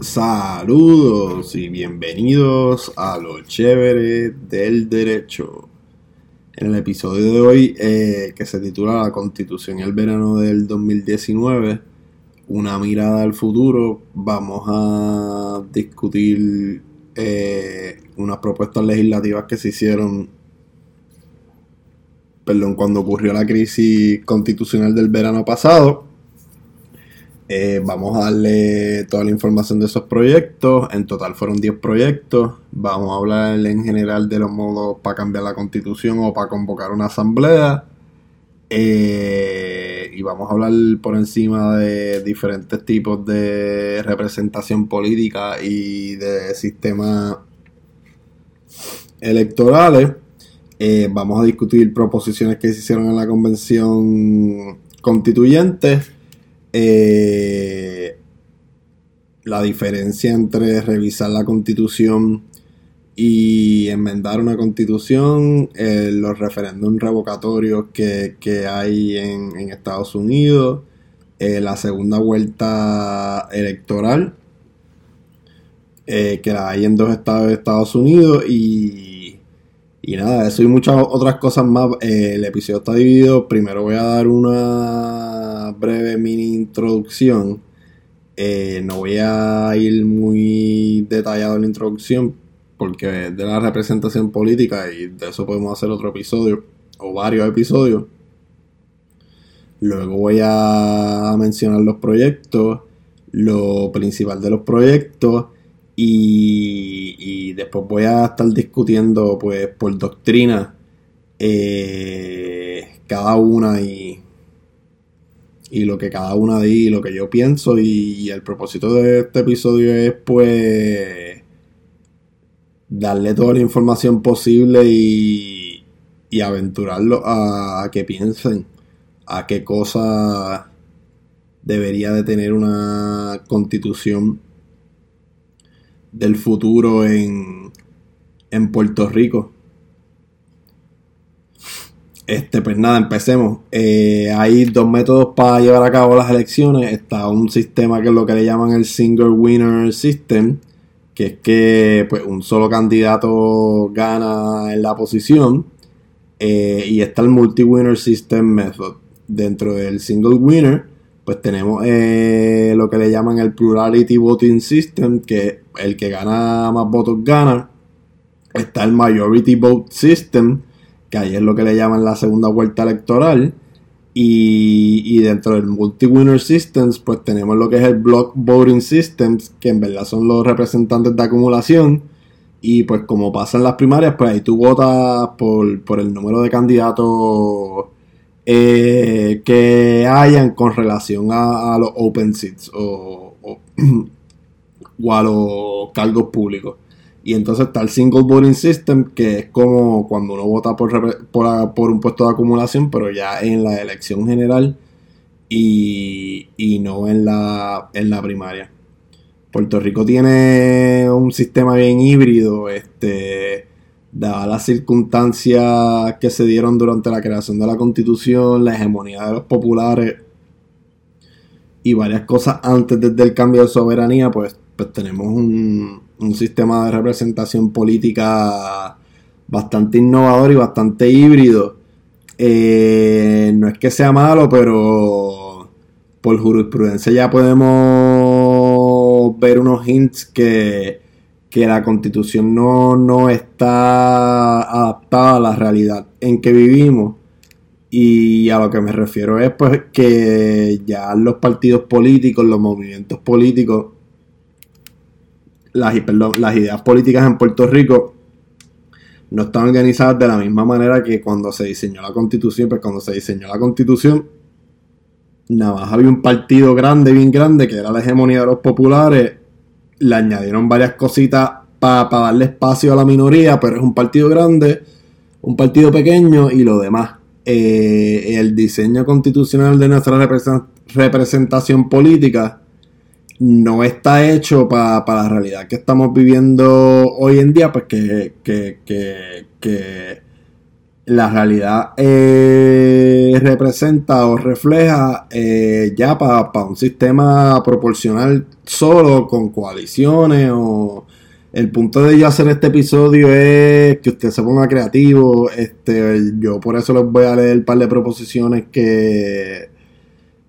Saludos y bienvenidos a lo chévere del derecho. En el episodio de hoy, eh, que se titula La Constitución y el verano del 2019, una mirada al futuro, vamos a discutir eh, unas propuestas legislativas que se hicieron, perdón, cuando ocurrió la crisis constitucional del verano pasado eh, vamos a darle toda la información de esos proyectos. En total fueron 10 proyectos. Vamos a hablar en general de los modos para cambiar la constitución o para convocar una asamblea. Eh, y vamos a hablar por encima de diferentes tipos de representación política y de sistemas electorales. Eh, vamos a discutir proposiciones que se hicieron en la convención constituyente eh, la diferencia entre revisar la constitución y enmendar una constitución, eh, los referéndums revocatorios que, hay en, Estados Unidos, eh, la segunda vuelta electoral, que la hay en dos estados de Estados Unidos y, y nada, eso y muchas otras cosas más. el episodio está dividido, primero voy a dar una breve mini introducción. Eh, no voy a ir muy detallado en la introducción porque es de la representación política y de eso podemos hacer otro episodio o varios episodios. Luego voy a mencionar los proyectos, lo principal de los proyectos y, después voy a estar discutiendo pues por doctrina eh, cada una y y lo que cada una di, lo que yo pienso y, el propósito de este episodio es pues darle toda la información posible y, y aventurarlo a, que piensen a qué cosa debería de tener una constitución del futuro en, en Puerto Rico. Este, pues nada, empecemos. Eh, hay dos métodos para llevar a cabo las elecciones. Está un sistema que es lo que le llaman el Single Winner System, que es que pues, un solo candidato gana en la posición. Eh, y está el Multi-Winner System Method. Dentro del Single Winner, pues tenemos eh, lo que le llaman el Plurality Voting System, que el que gana más votos gana. Está el Majority Vote System, que ahí es lo que le llaman la segunda vuelta electoral. Y, dentro del Multi-Winner Systems, pues tenemos lo que es el Block Voting Systems, que en verdad son los representantes de acumulación. Y pues como pasa en las primarias, pues ahí tú votas por, el número de candidatos eh, que hayan con relación a, los open seats o, o a los cargos públicos. Y entonces está el Single Voting System, que es como cuando uno vota por, un puesto de acumulación, pero ya en la elección general y, no en la, en la primaria. Puerto Rico tiene un sistema bien híbrido, este, dadas las circunstancias que se dieron durante la creación de la constitución, la hegemonía de los populares y varias cosas antes desde el cambio de soberanía, pues, pues tenemos un, un sistema de representación política bastante innovador y bastante híbrido. Eh, no es que sea malo, pero por jurisprudencia ya podemos ver unos hints que, que la constitución no, no está adaptada a la realidad en que vivimos. Y a lo que me refiero es pues que ya los partidos políticos, los movimientos políticos las, ideas políticas en Puerto Rico no están organizadas de la misma manera que cuando se diseñó la constitución, pues cuando se diseñó la constitución, nada más había un partido grande, bien grande, que era la hegemonía de los populares, le añadieron varias cositas para darle espacio a la minoría, pero es un partido grande, un partido pequeño y lo demás. Eh, el diseño constitucional de nuestra representación política no está hecho para la realidad que estamos viviendo hoy en día, pues que, que, la realidad eh, representa o refleja eh, ya para un sistema proporcional solo con coaliciones o el punto de yo hacer este episodio es que usted se ponga creativo este yo por eso les voy a leer un par de proposiciones que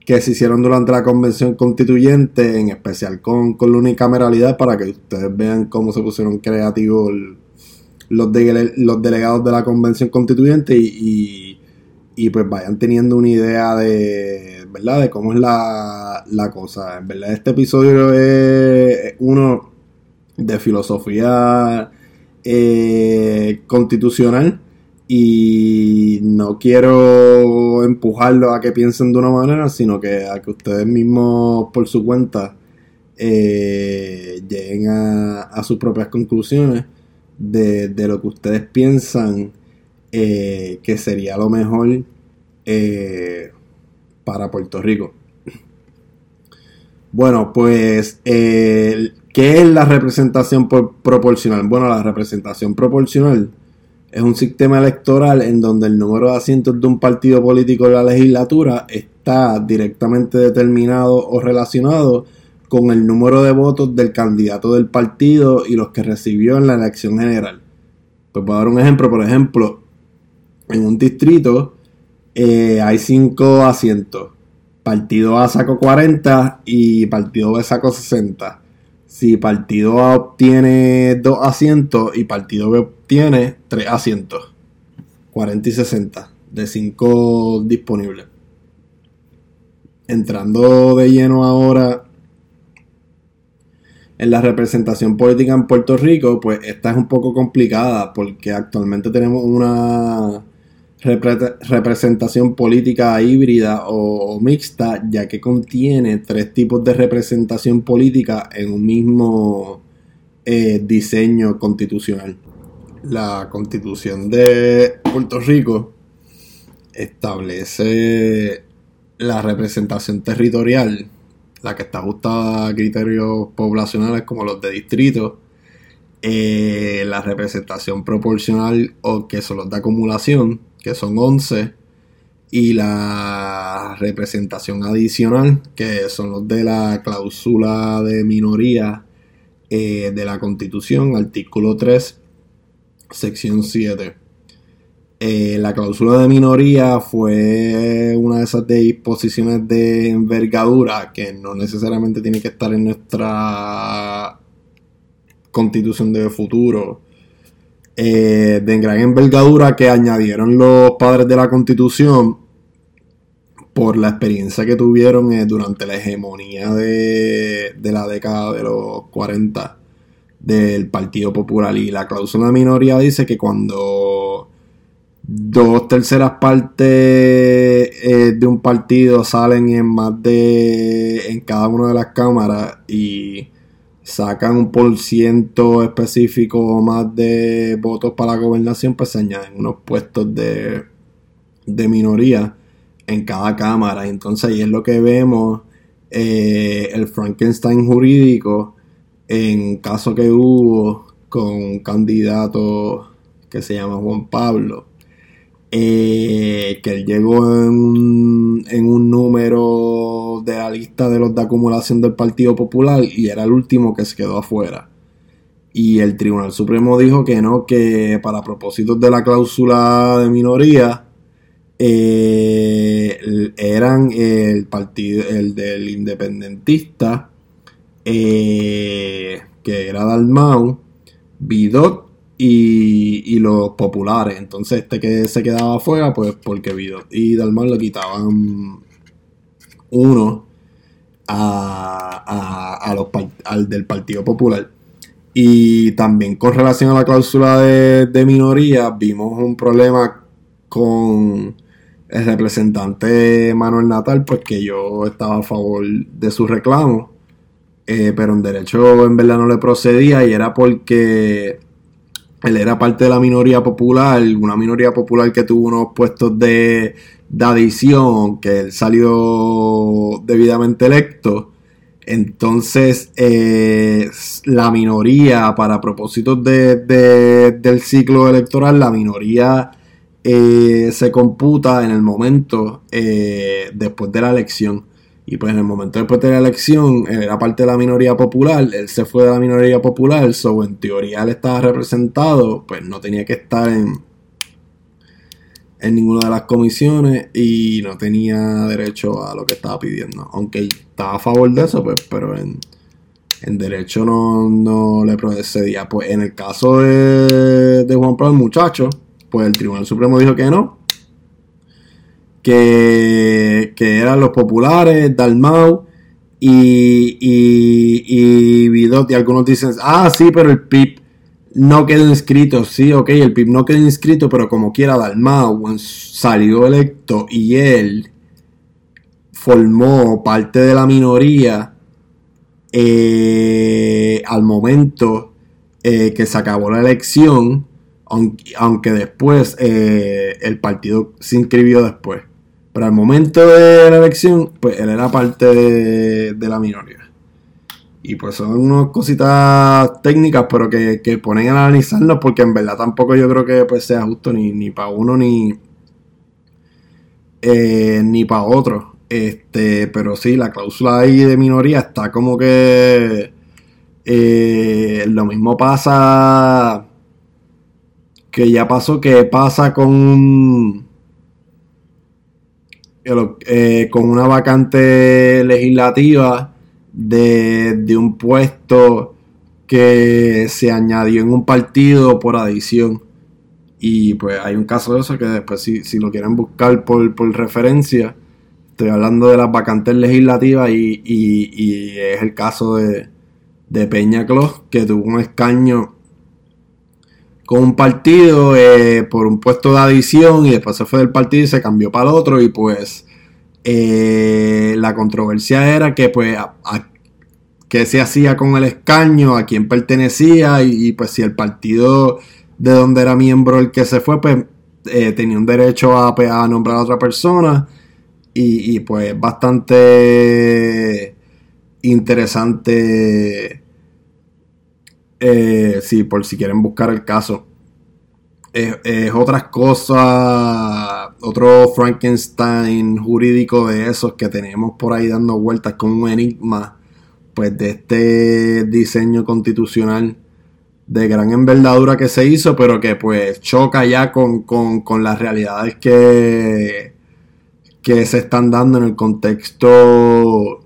que se hicieron durante la convención constituyente en especial con, con la unicameralidad para que ustedes vean cómo se pusieron creativos los, los delegados de la convención constituyente y, pues vayan teniendo una idea de, ¿verdad? de cómo es la, cosa. En verdad este episodio es uno de filosofía eh, constitucional y no quiero empujarlo a que piensen de una manera, sino que a que ustedes mismos por su cuenta eh, lleguen a sus propias conclusiones de, lo que ustedes piensan eh, que sería lo mejor eh, para Puerto Rico. Bueno, pues, ¿qué es la representación proporcional? Bueno, la representación proporcional es un sistema electoral en donde el número de asientos de un partido político en la legislatura está directamente determinado o relacionado con el número de votos del candidato del partido y los que recibió en la elección general. Pues voy a dar un ejemplo, por ejemplo, en un distrito eh, hay cinco asientos. Partido A sacó 40 y partido B sacó 60. Si partido A obtiene dos asientos y partido B obtiene tres asientos. 40 y 60 de 5 disponibles. Entrando de lleno ahora en la representación política en Puerto Rico, pues esta es un poco complicada porque actualmente tenemos una representación política híbrida o, mixta, ya que contiene tres tipos de representación política en un mismo eh, diseño constitucional. La constitución de Puerto Rico establece la representación territorial la que está ajustada a criterios poblacionales como los de distrito, eh, la representación proporcional o que son los de acumulación, que son 11, y la representación adicional, que son los de la cláusula de minoría eh, de la Constitución, artículo 3, sección 7. Eh, la cláusula de minoría fue una de esas disposiciones de envergadura que no necesariamente tiene que estar en nuestra constitución de futuro. Eh, de gran envergadura que añadieron los padres de la constitución por la experiencia que tuvieron eh, durante la hegemonía de, de la década de los 40 del Partido Popular. Y la cláusula minoría dice que cuando dos terceras partes eh, de un partido salen en más de en cada una de las cámaras y sacan un por ciento específico más de votos para la gobernación, pues se añaden unos puestos de, de minoría en cada cámara. Entonces ahí es lo que vemos eh, el Frankenstein jurídico en caso que hubo con un candidato que se llama Juan Pablo eh, que él llegó en un, número de la lista de los de acumulación del Partido Popular y era el último que se quedó afuera. Y el Tribunal Supremo dijo que no, que para propósitos de la cláusula de minoría, eh, eran el partido, el del independentista, eh, que era Dalmau, Bidot y, los populares. Entonces, este que se quedaba afuera, pues porque Vido y Dalmar lo quitaban uno a, a, los, al del Partido Popular. Y también con relación a la cláusula de, minoría, vimos un problema con el representante Manuel Natal, pues que yo estaba a favor de su reclamo, eh, pero en derecho en verdad no le procedía y era porque él era parte de la minoría popular, una minoría popular que tuvo unos puestos de, adición, que él salió debidamente electo. Entonces, eh, la minoría, para propósitos de, del ciclo electoral, la minoría eh, se computa en el momento eh, después de la elección. Y pues en el momento después de la elección, era parte de la minoría popular, él se fue de la minoría popular, so en teoría él estaba representado, pues no tenía que estar en, en ninguna de las comisiones y no tenía derecho a lo que estaba pidiendo. Aunque estaba a favor de eso, pues, pero en, derecho no, no le procedía. Pues en el caso de, de Juan Pablo, el muchacho, pues el Tribunal Supremo dijo que no, que, eran los populares, Dalmau y Y algunos dicen, ah, sí, pero el PIB no quedó inscrito. Sí, ok, el PIB no quedó inscrito, pero como quiera, Dalmau salió electo y él formó parte de la minoría eh, al momento eh, que se acabó la elección, aunque, después eh, el partido se inscribió después. Pero al momento de la elección, pues él era parte de, la minoría. Y pues son unas cositas técnicas, pero que, ponen a analizarnos, porque en verdad tampoco yo creo que pues, sea justo ni, ni para uno ni, eh, ni para otro. Este, pero sí, la cláusula ahí de minoría está como que eh, lo mismo pasa que ya pasó, que pasa con eh, con una vacante legislativa de, un puesto que se añadió en un partido por adición. Y pues hay un caso de eso que después si, lo quieren buscar por, referencia, estoy hablando de las vacantes legislativas y, es el caso de, de Peña Clos, que tuvo un escaño con un partido eh, por un puesto de adición y después se fue del partido y se cambió para el otro y pues eh, la controversia era que pues qué se hacía con el escaño, a quién pertenecía y, pues si el partido de donde era miembro el que se fue pues eh, tenía un derecho a, a, nombrar a otra persona y, y pues bastante interesante eh, sí, por si quieren buscar el caso. Es, otras cosas, otro Frankenstein jurídico de esos que tenemos por ahí dando vueltas con un enigma, pues de este diseño constitucional de gran envergadura que se hizo, pero que pues choca ya con, con las realidades que, que se están dando en el contexto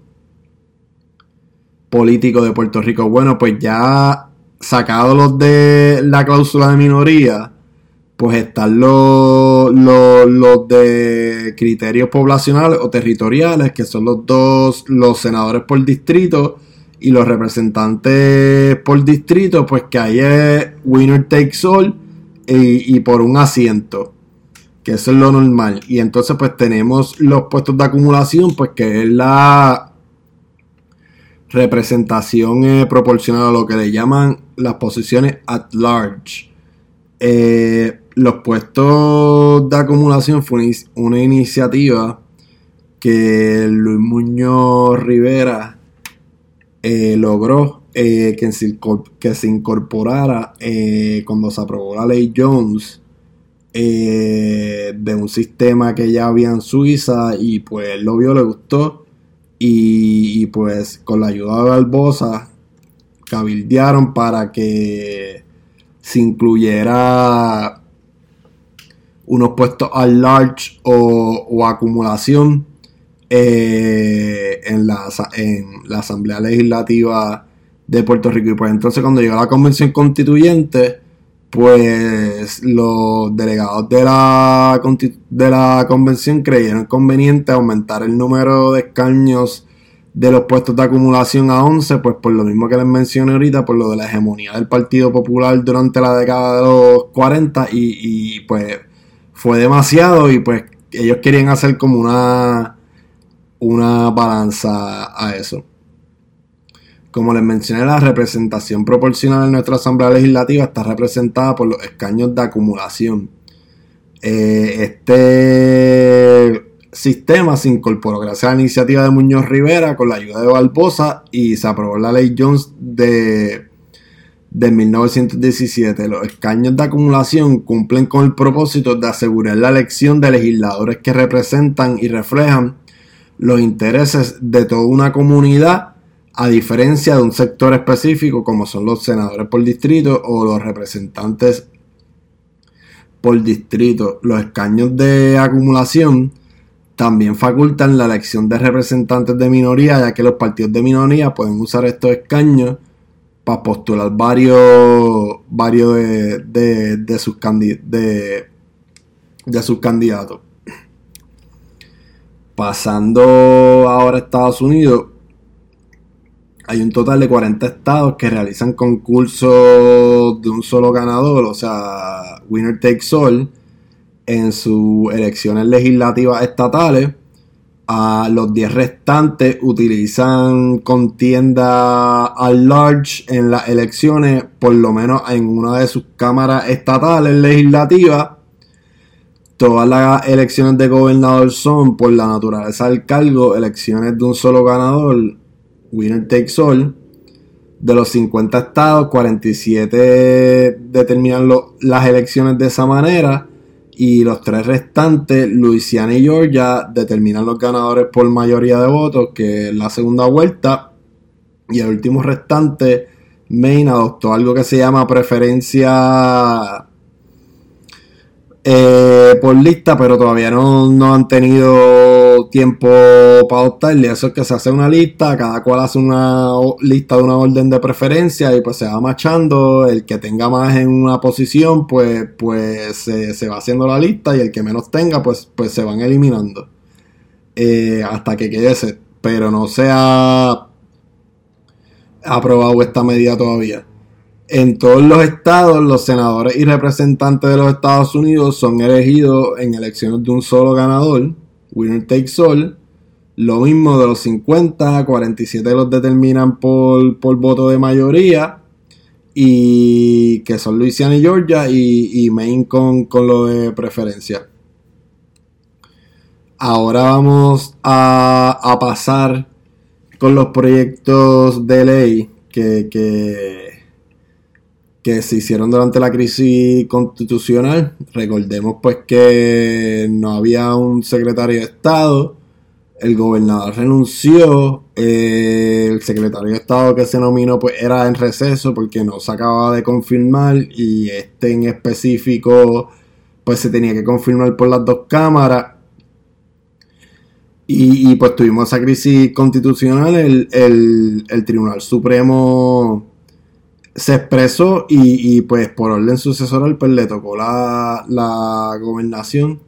político de Puerto Rico. Bueno, pues ya sacado los de la cláusula de minoría, pues están los, los, de criterios poblacionales o territoriales, que son los dos, los senadores por distrito y los representantes por distrito, pues que ahí es winner takes all y, y por un asiento, que eso es lo normal. Y entonces pues tenemos los puestos de acumulación, pues que es la representación eh, proporcional a lo que le llaman las posiciones at large. Eh, los puestos de acumulación fue una iniciativa que Luis Muñoz Rivera eh, logró que, se, que, se, incorporara cuando se aprobó la ley Jones de un sistema que ya había en Suiza y pues lo vio, le gustó y, pues con la ayuda de Barbosa cabildearon para que se incluyera unos puestos al large o, acumulación eh, en, la, en la Asamblea Legislativa de Puerto Rico. Y pues entonces cuando llegó la convención constituyente, pues los delegados de la, de la convención creyeron conveniente aumentar el número de escaños de los puestos de acumulación a 11, pues por lo mismo que les mencioné ahorita, por lo de la hegemonía del Partido Popular durante la década de los 40 y, y pues fue demasiado y pues ellos querían hacer como una, una balanza a eso. Como les mencioné, la representación proporcional en nuestra Asamblea Legislativa está representada por los escaños de acumulación. Eh, este sistema se incorporó gracias a la iniciativa de Muñoz Rivera con la ayuda de Barbosa y se aprobó la ley Jones de, de 1917. Los escaños de acumulación cumplen con el propósito de asegurar la elección de legisladores que representan y reflejan los intereses de toda una comunidad, a diferencia de un sector específico como son los senadores por distrito o los representantes por distrito. Los escaños de acumulación también facultan la elección de representantes de minoría, ya que los partidos de minoría pueden usar estos escaños para postular varios, varios de, de, de sus candidatos. Pasando ahora a Estados Unidos, hay un total de 40 estados que realizan concursos de un solo ganador, o sea, winner takes all, en sus elecciones legislativas estatales los 10 restantes utilizan contienda al large en las elecciones, por lo menos en una de sus cámaras estatales legislativas. Todas las elecciones de gobernador son, por la naturaleza del cargo, elecciones de un solo ganador, winner takes all. De los 50 estados, 47 determinan las elecciones de esa manera y los tres restantes, Luisiana y Georgia, determinan los ganadores por mayoría de votos, que es la segunda vuelta. Y el último restante, Maine, adoptó algo que se llama preferencia eh, por lista, pero todavía no, han tenido tiempo para adoptarle. Eso es que se hace una lista, cada cual hace una lista de una orden de preferencia y pues se va machando. El que tenga más en una posición, pues, pues se, va haciendo la lista y el que menos tenga, pues, pues se van eliminando. Eh, hasta que quede ese. Pero no se ha aprobado esta medida todavía. En todos los estados, los senadores y representantes de los Estados Unidos son elegidos en elecciones de un solo ganador, winner takes all. Lo mismo de los 50, 47 los determinan por, voto de mayoría. Y que son Louisiana y Georgia y, Maine con, lo de preferencia. Ahora vamos a, a pasar con los proyectos de ley que, que que se hicieron durante la crisis constitucional. Recordemos pues que no había un secretario de Estado, el gobernador renunció, eh, el secretario de Estado que se nominó pues era en receso porque no se acababa de confirmar y este en específico pues se tenía que confirmar por las dos cámaras. Y, pues tuvimos esa crisis constitucional, el, el Tribunal Supremo se expresó y, pues por orden sucesoral pues le tocó la, la gobernación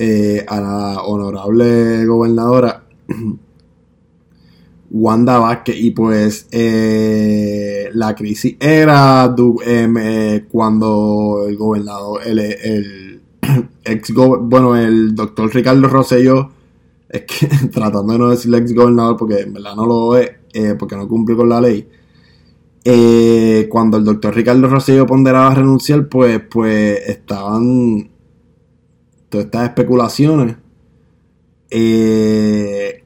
eh, a la honorable gobernadora Wanda Vázquez. Y pues eh, la crisis era em, eh, cuando el gobernador el, ex bueno el doctor Ricardo Rosselló es que tratando de no decir ex gobernador porque en verdad no lo es porque no cumple con la ley eh, cuando el doctor Ricardo Rosselló ponderaba renunciar, pues, pues estaban todas estas especulaciones. Eh,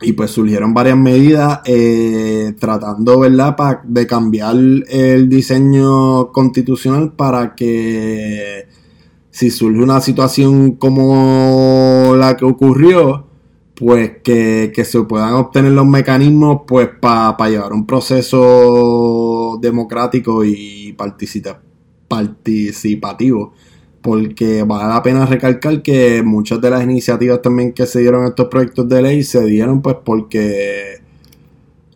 y pues surgieron varias medidas eh, tratando, ¿verdad?, de cambiar el diseño constitucional para que si surge una situación como la que ocurrió, pues que, se puedan obtener los mecanismos pues para llevar un proceso democrático y participativo. Porque vale la pena recalcar que muchas de las iniciativas también que se dieron estos proyectos de ley se dieron pues porque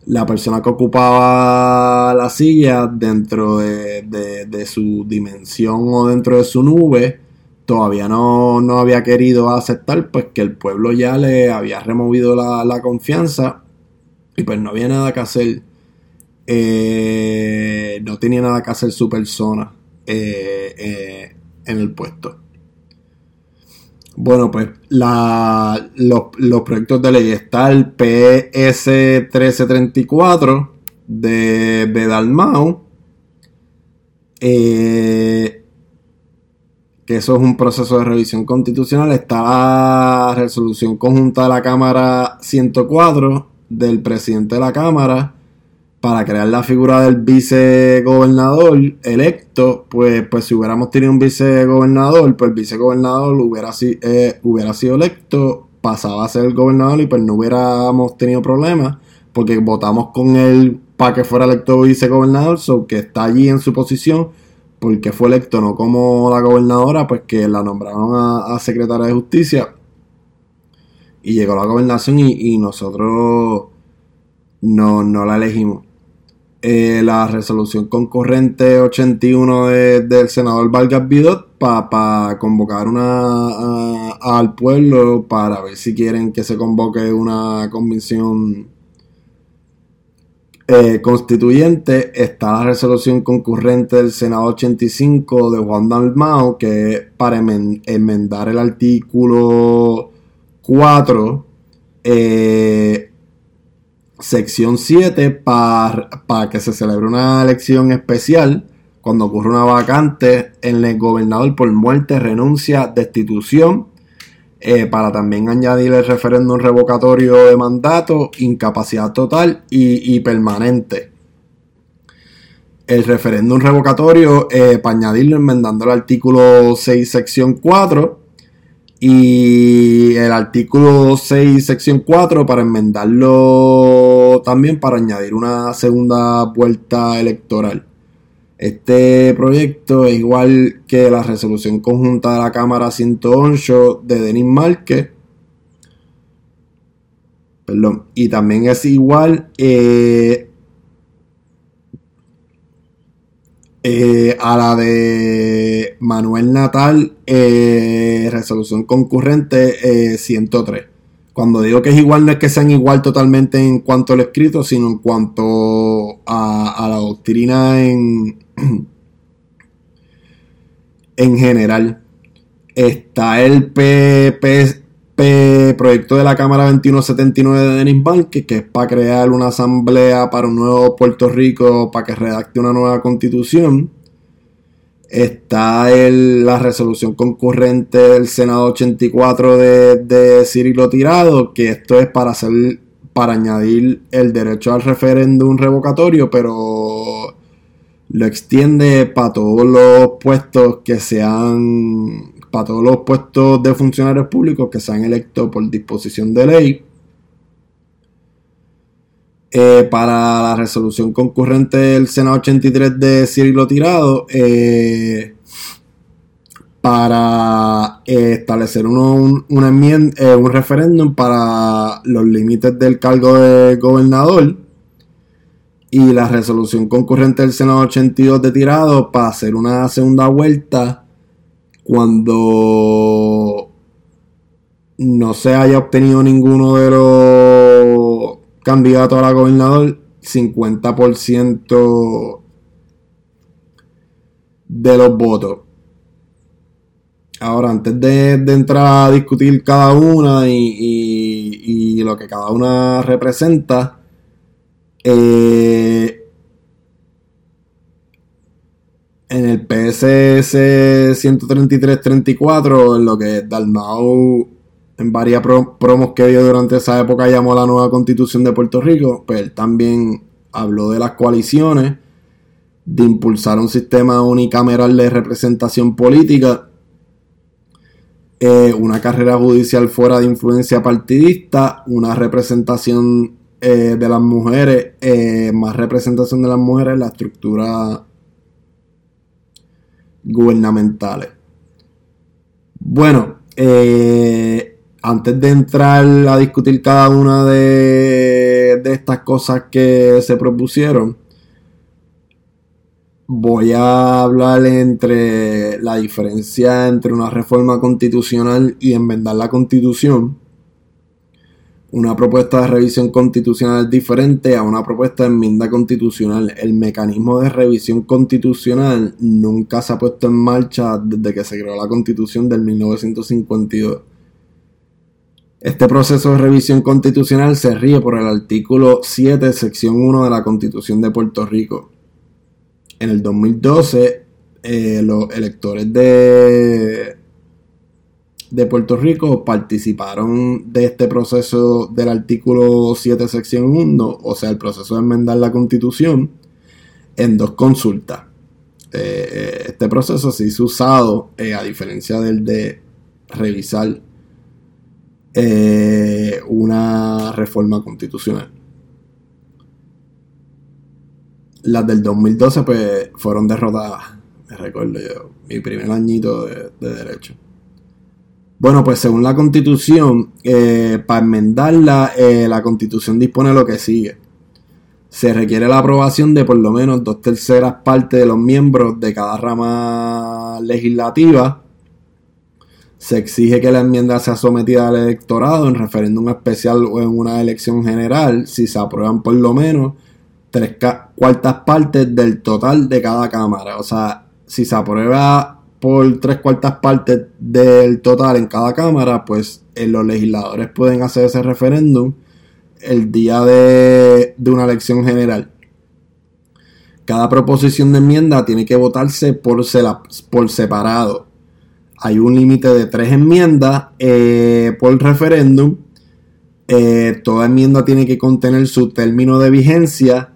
la persona que ocupaba la silla dentro de su dimensión o dentro de su nube todavía no, había querido aceptar, pues que el pueblo ya le había removido la, confianza y pues no había nada que hacer. Eh, no tenía nada que hacer su persona eh, eh, en el puesto. Bueno, pues la, los, los, proyectos de ley está el PS 1334 de Bedalmau. Que eso es un proceso de revisión constitucional. Está la resolución conjunta de la Cámara 104 del presidente de la Cámara para crear la figura del vicegobernador electo, pues, pues si hubiéramos tenido un vicegobernador, pues el vicegobernador hubiera, eh, hubiera sido electo, pasaba a ser el gobernador y pues no hubiéramos tenido problemas, porque votamos con él para que fuera electo vicegobernador, so que está allí en su posición, porque fue electo, no como la gobernadora, pues que la nombraron a, secretaria de justicia. Y llegó la gobernación y, nosotros no, no la elegimos. Eh, la resolución concurrente 81 del senador Vargas Vidot para convocar una al pueblo para ver si quieren que se convoque una convención eh, constituyente está la resolución concurrente del Senado 85 de Juan Dalmao que para enmendar el artículo 4 eh, sección 7 para, que se celebre una elección especial. Cuando ocurre una vacante en el gobernador por muerte, renuncia, destitución, eh, para también añadir el referéndum revocatorio de mandato, incapacidad total y, permanente. El referéndum revocatorio, eh, para añadirlo enmendando el artículo 6, sección 4, y el artículo 6, sección 4, para enmendarlo también para añadir una segunda vuelta electoral. Este proyecto es igual que la resolución conjunta de la Cámara 108 de Denis Márquez. Perdón. Y también es igual eh, Eh, a la de Manuel Natal, eh, resolución concurrente 103. Eh, Cuando digo que es igual, no es que sean igual totalmente en cuanto al escrito, sino en cuanto a, la doctrina en, en general. Está el PP, proyecto de la Cámara 2179 de Denis Banque, que es para crear una asamblea para un nuevo Puerto Rico, para que redacte una nueva constitución. Está el, la resolución concurrente del Senado 84 de, de Cirilo Tirado, que esto es para hacer para añadir el derecho al referéndum revocatorio, pero lo extiende para todos los puestos que sean para todos los puestos de funcionarios públicos que sean electos por disposición de ley. Eh, para la resolución concurrente del Senado 83 de Cirilo Tirado, eh, para eh, establecer un, un referéndum para los límites del cargo de gobernador y la resolución concurrente del Senado 82 de Tirado para hacer una segunda vuelta cuando no se haya obtenido ninguno de los candidatos a gobernador, 50% de los votos. Ahora, antes de, entrar a discutir cada una y, lo que cada una representa, eh, en el PSS 133-34, en lo que Dalmau en varias promos que dio durante esa época llamó la nueva constitución de Puerto Rico, pues él también habló de las coaliciones, de impulsar un sistema unicameral de representación política, eh, una carrera judicial fuera de influencia partidista, una representación eh, de las mujeres, eh, más representación de las mujeres en la estructura gubernamentales. Bueno, antes de entrar a discutir cada una de estas cosas que se propusieron, voy a hablar entre la diferencia entre una reforma constitucional y enmendar la constitución una propuesta de revisión constitucional diferente a una propuesta de enmienda constitucional. El mecanismo de revisión constitucional nunca se ha puesto en marcha desde que se creó la constitución del 1952. Este proceso de revisión constitucional se ríe por el artículo 7, sección 1 de la Constitución de Puerto Rico. En el 2012, eh, los electores de, de Puerto Rico participaron de este proceso del artículo 7, sección 1, o sea, el proceso de enmendar la constitución, en dos consultas. Eh, eh, este proceso se hizo usado, a diferencia del de revisar una reforma constitucional. Las del 2012 pues fueron derrotadas, me recuerdo yo, mi primer añito de derecho. Bueno, pues según la constitución, eh, para enmendarla, eh, la constitución dispone lo que sigue. Se requiere la aprobación de por lo menos dos terceras partes de los miembros de cada rama legislativa. Se exige que la enmienda sea sometida al electorado en referéndum especial o en una elección general si se aprueban por lo menos tres cuartas partes del total de cada cámara. O sea, si se aprueba por tres cuartas partes del total en cada cámara, pues eh, los legisladores pueden hacer ese referéndum el día de, una elección general. Cada proposición de enmienda tiene que votarse por, por separado. Hay un límite de tres enmiendas eh, por referéndum. Eh, toda enmienda tiene que contener su término de vigencia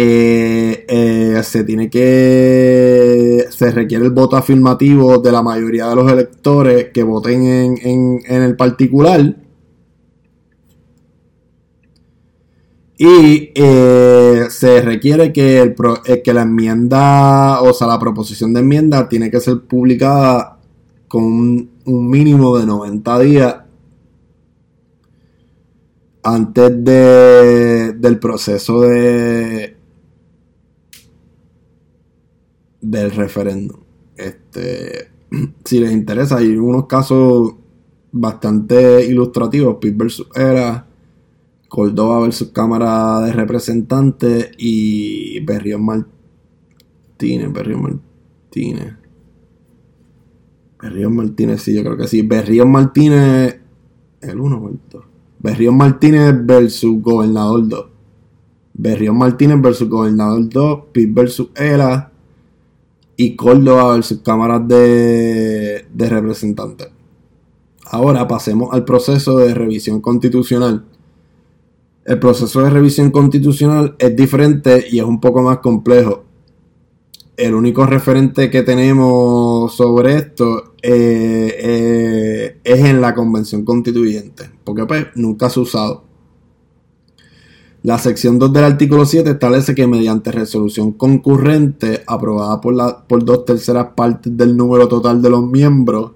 eh, eh, se tiene que se requiere el voto afirmativo de la mayoría de los electores que voten en, el particular. Y eh, se requiere que, el, que la enmienda o sea la proposición de enmienda tiene que ser publicada con un, un mínimo de 90 días antes de, del proceso de del referéndum. Este, si les interesa, hay unos casos bastante ilustrativos. Pitt versus Era, Córdoba versus Cámara de Representantes y Berrión Martínez. Berrión Martínez. Berrión Martínez, sí, yo creo que sí. Berrión Martínez, el 1 o el 2. Berrión Martínez versus Gobernador 2. Berrión Martínez versus Gobernador 2. Pitt versus Era y Córdoba versus cámaras de, de representantes. Ahora pasemos al proceso de revisión constitucional. El proceso de revisión constitucional es diferente y es un poco más complejo. El único referente que tenemos sobre esto eh, eh, es en la convención constituyente, porque pues nunca se ha usado. La sección 2 del artículo 7 establece que mediante resolución concurrente aprobada por, la, por dos terceras partes del número total de los miembros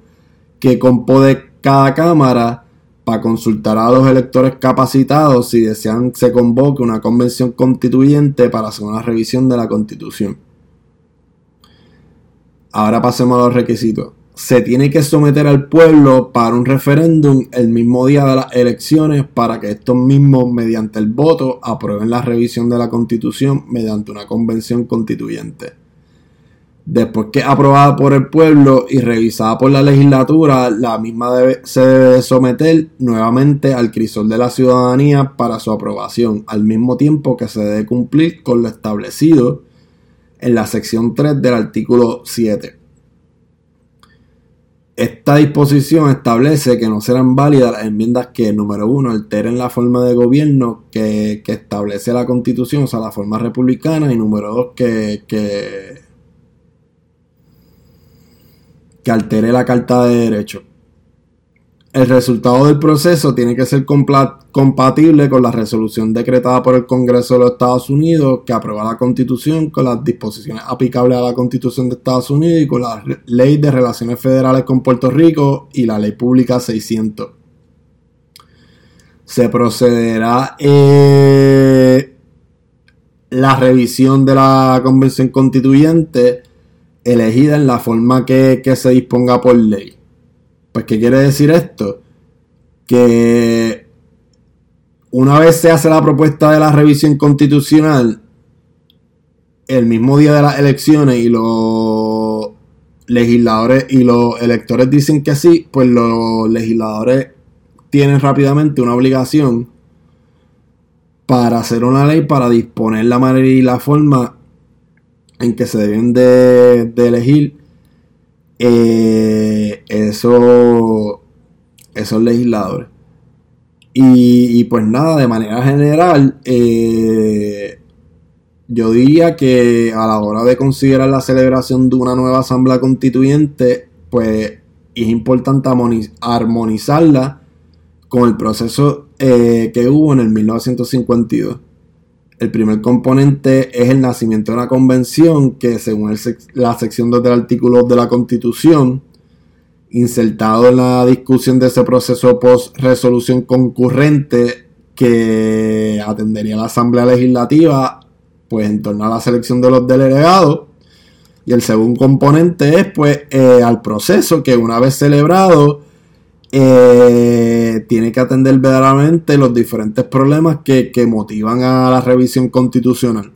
que compone cada Cámara, para consultar a los electores capacitados si desean se convoque una convención constituyente para hacer una revisión de la Constitución. Ahora pasemos a los requisitos se tiene que someter al pueblo para un referéndum el mismo día de las elecciones para que estos mismos, mediante el voto, aprueben la revisión de la constitución mediante una convención constituyente. Después que aprobada por el pueblo y revisada por la legislatura, la misma se debe someter nuevamente al crisol de la ciudadanía para su aprobación, al mismo tiempo que se debe cumplir con lo establecido en la sección 3 del artículo 7 esta disposición establece que no serán válidas las enmiendas que, número uno, alteren la forma de gobierno que, establece la constitución, o sea, la forma republicana, y número dos, que, que, que altere la Carta de Derechos. El resultado del proceso tiene que ser compatible con la resolución decretada por el Congreso de los Estados Unidos que aprueba la Constitución con las disposiciones aplicables a la Constitución de Estados Unidos y con la Ley de Relaciones Federales con Puerto Rico y la Ley Pública 600. Se procederá eh, la revisión de la Convención Constituyente elegida en la forma que se disponga por ley. Pues, ¿qué quiere decir esto? Que una vez se hace la propuesta de la revisión constitucional, el mismo día de las elecciones y los legisladores y los electores dicen que sí, pues los legisladores tienen rápidamente una obligación para hacer una ley para disponer la manera y la forma en que se deben de, de elegir eh, eso, esos legisladores. Y, pues nada, de manera general, eh, yo diría que a la hora de considerar la celebración de una nueva asamblea constituyente, pues es importante armonizarla con el proceso eh, que hubo en el 1952. El primer componente es el nacimiento de una convención que, según la sección 2 del artículo de la Constitución, insertado en la discusión de ese proceso post-resolución concurrente que atendería la Asamblea Legislativa, pues en torno a la selección de los delegados. Y el segundo componente es pues eh, al proceso que una vez celebrado eh, tiene que atender verdaderamente los diferentes problemas que, que, motivan a la revisión constitucional.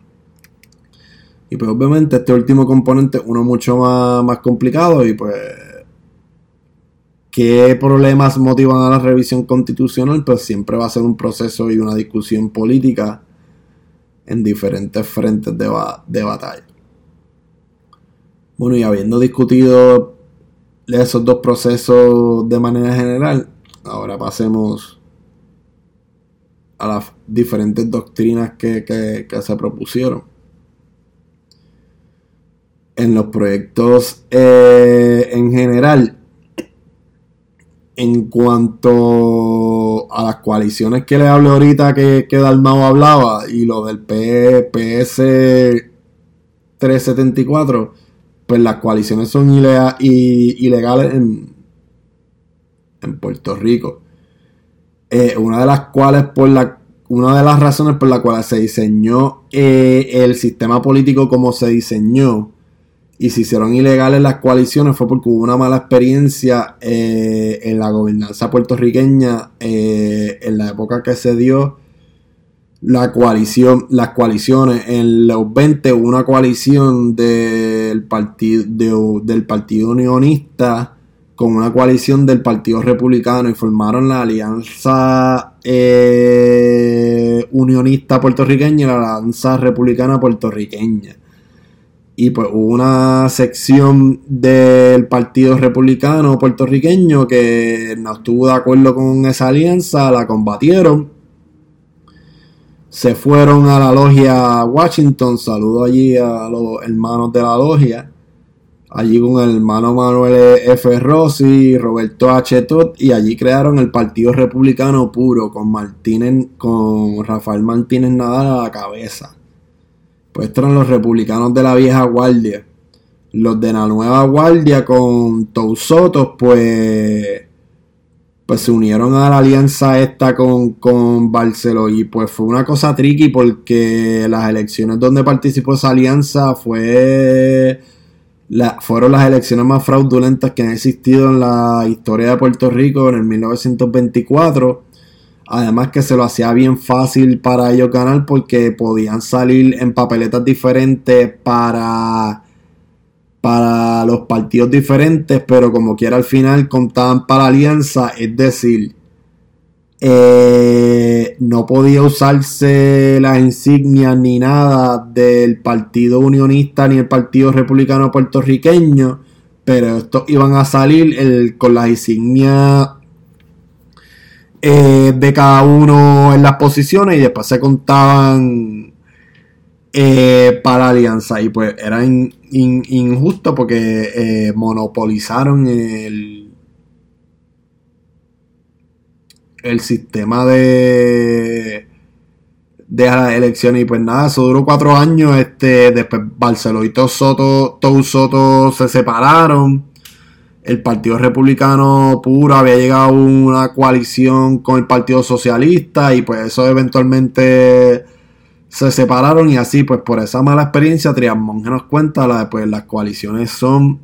Y pues obviamente este último componente es uno mucho más, más complicado y pues ¿Qué problemas motivan a la revisión constitucional? Pues siempre va a ser un proceso y una discusión política en diferentes frentes de, de batalla. Bueno, y habiendo discutido esos dos procesos de manera general, ahora pasemos a las diferentes doctrinas que, se propusieron. En los proyectos eh, en general, en cuanto a las coaliciones que le hablé ahorita que, que Dalmao hablaba y lo del PS 374, pues las coaliciones son ilegales en, en Puerto Rico. Eh, una de las cuales por la una de las razones por las cuales se diseñó eh, el sistema político como se diseñó y se hicieron ilegales las coaliciones fue porque hubo una mala experiencia eh, en la gobernanza puertorriqueña eh, en la época que se dio la coalición, las coaliciones. En los 20 hubo una coalición del partido, del partido unionista con una coalición del Partido Republicano y formaron la Alianza eh, Unionista Puertorriqueña y la Alianza Republicana Puertorriqueña y pues hubo una sección del Partido Republicano puertorriqueño que no estuvo de acuerdo con esa alianza, la combatieron. Se fueron a la logia Washington, saludo allí a los hermanos de la logia, allí con el hermano Manuel F. Rossi, Roberto H. Todd, y allí crearon el Partido Republicano Puro con Martínez, con Rafael Martínez Nadal a la cabeza pues eran los republicanos de la vieja guardia. Los de la nueva guardia con Tousotos, pues, pues se unieron a la alianza esta con, con Barceló. Y pues fue una cosa tricky porque las elecciones donde participó esa alianza fue... La, fueron las elecciones más fraudulentas que han existido en la historia de Puerto Rico en el 1924 Además que se lo hacía bien fácil para ellos ganar porque podían salir en papeletas diferentes para, para los partidos diferentes, pero como quiera al final contaban para alianza, es decir, eh, no podía usarse las insignias ni nada del Partido Unionista ni el Partido Republicano Puertorriqueño, pero estos iban a salir con las insignias eh, de cada uno en las posiciones y después se contaban eh, para alianza y pues era injusto porque eh, monopolizaron el el sistema de de las elecciones. Y pues nada, eso duró cuatro años, este, después Barceló y Soto, Soto se separaron. El Partido Republicano puro había llegado a una coalición con el Partido Socialista y pues eso eventualmente se separaron y así pues por esa mala experiencia Trias Monge nos cuenta la, pues las coaliciones son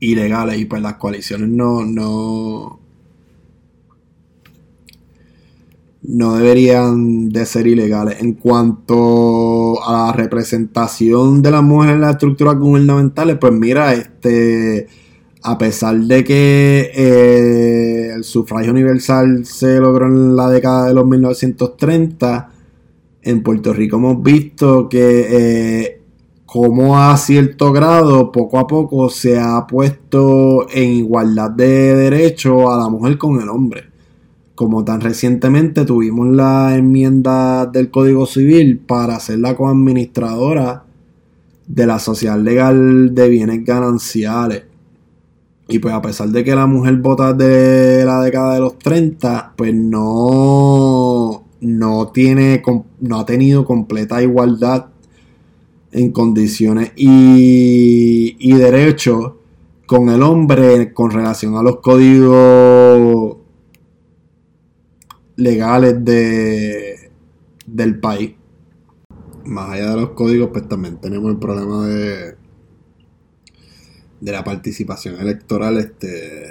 ilegales y pues las coaliciones no no no deberían de ser ilegales. En cuanto a la representación de las mujeres en las estructuras gubernamentales, pues mira, este, a pesar de que eh, el sufragio universal se logró en la década de los 1930, en Puerto Rico hemos visto que eh, cómo a cierto grado, poco a poco, se ha puesto en igualdad de derecho a la mujer con el hombre. Como tan recientemente tuvimos la enmienda del Código Civil para hacerla coadministradora de la sociedad legal de bienes gananciales. Y pues a pesar de que la mujer vota de la década de los 30, pues no, no, tiene, no ha tenido completa igualdad en condiciones y, derechos con el hombre con relación a los códigos legales de, del país. Más allá de los códigos, pues también tenemos el problema de, de la participación electoral. Este,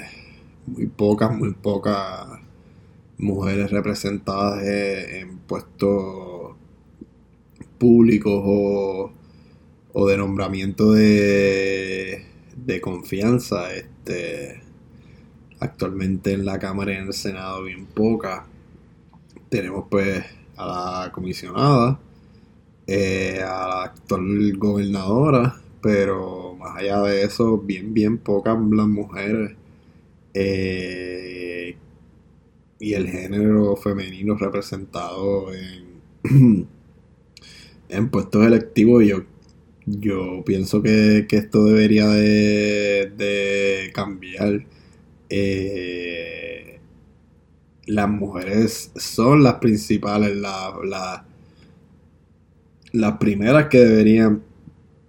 muy pocas, muy pocas mujeres representadas en puestos públicos o o de nombramiento de, de confianza. Este, actualmente en la Cámara y en el Senado bien poca. Tenemos pues a la comisionada, eh, a la actual gobernadora, pero más allá de eso, bien, bien pocas las mujeres. Eh, y el género femenino representado en, en puestos electivos. Yo yo pienso que, esto debería de, cambiar. Eh, las mujeres son las principales, la, las primeras que deberían